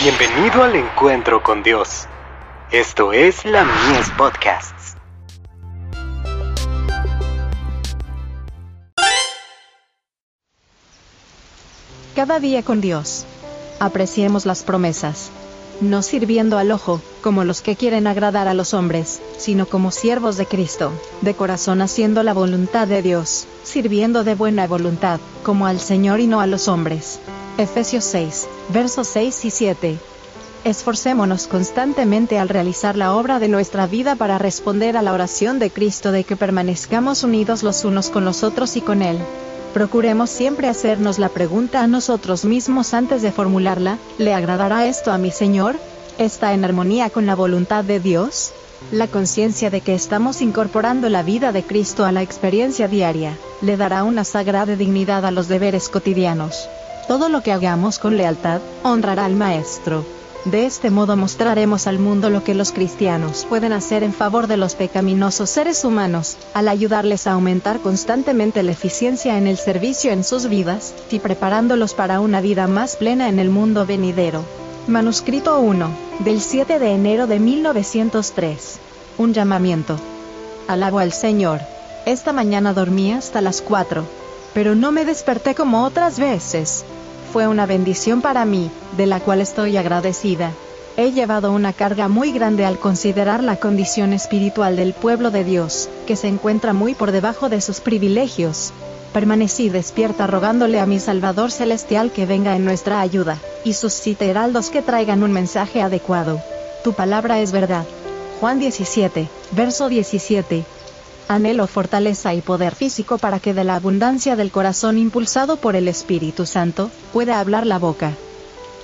Bienvenido al encuentro con Dios. Esto es la Mies Podcasts. Cada día con Dios. Apreciemos las promesas. No sirviendo al ojo, como los que quieren agradar a los hombres, sino como siervos de Cristo, de corazón haciendo la voluntad de Dios, sirviendo de buena voluntad, como al Señor y no a los hombres. Efesios 6, versos 6 y 7. Esforcémonos constantemente al realizar la obra de nuestra vida para responder a la oración de Cristo de que permanezcamos unidos los unos con los otros y con Él. Procuremos siempre hacernos la pregunta a nosotros mismos antes de formularla, ¿le agradará esto a mi Señor? ¿Está en armonía con la voluntad de Dios? La conciencia de que estamos incorporando la vida de Cristo a la experiencia diaria, le dará una sagrada dignidad a los deberes cotidianos. Todo lo que hagamos con lealtad, honrará al Maestro. De este modo mostraremos al mundo lo que los cristianos pueden hacer en favor de los pecaminosos seres humanos, al ayudarles a aumentar constantemente la eficiencia en el servicio en sus vidas, y preparándolos para una vida más plena en el mundo venidero. Manuscrito 1, del 7 de enero de 1903. Un llamamiento. Alabo al Señor. Esta mañana dormí hasta las 4. Pero no me desperté como otras veces fue una bendición para mí, de la cual estoy agradecida. He llevado una carga muy grande al considerar la condición espiritual del pueblo de Dios, que se encuentra muy por debajo de sus privilegios. Permanecí despierta rogándole a mi Salvador Celestial que venga en nuestra ayuda, y suscite heraldos que traigan un mensaje adecuado. Tu palabra es verdad. Juan 17, verso 17 anhelo fortaleza y poder físico para que de la abundancia del corazón impulsado por el Espíritu Santo, pueda hablar la boca.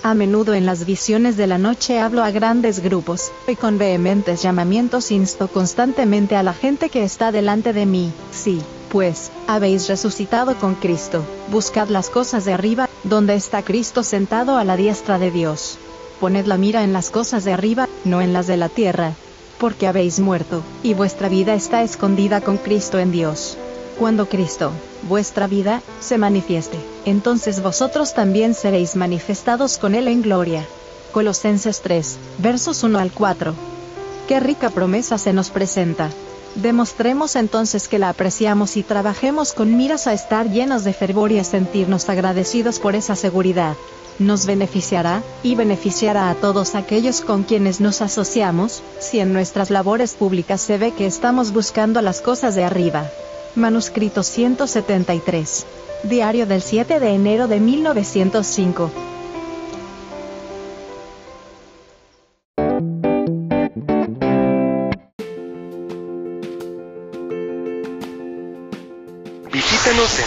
A menudo en las visiones de la noche hablo a grandes grupos, y con vehementes llamamientos insto constantemente a la gente que está delante de mí, sí, pues, habéis resucitado con Cristo, buscad las cosas de arriba, donde está Cristo sentado a la diestra de Dios. Poned la mira en las cosas de arriba, no en las de la tierra, porque habéis muerto, y vuestra vida está escondida con Cristo en Dios. Cuando Cristo, vuestra vida, se manifieste, entonces vosotros también seréis manifestados con Él en gloria. Colosenses 3, versos 1 al 4. Qué rica promesa se nos presenta. Demostremos entonces que la apreciamos y trabajemos con miras a estar llenos de fervor y a sentirnos agradecidos por esa seguridad nos beneficiará, y beneficiará a todos aquellos con quienes nos asociamos, si en nuestras labores públicas se ve que estamos buscando las cosas de arriba. Manuscrito 173. Diario del 7 de enero de 1905. Visítanos en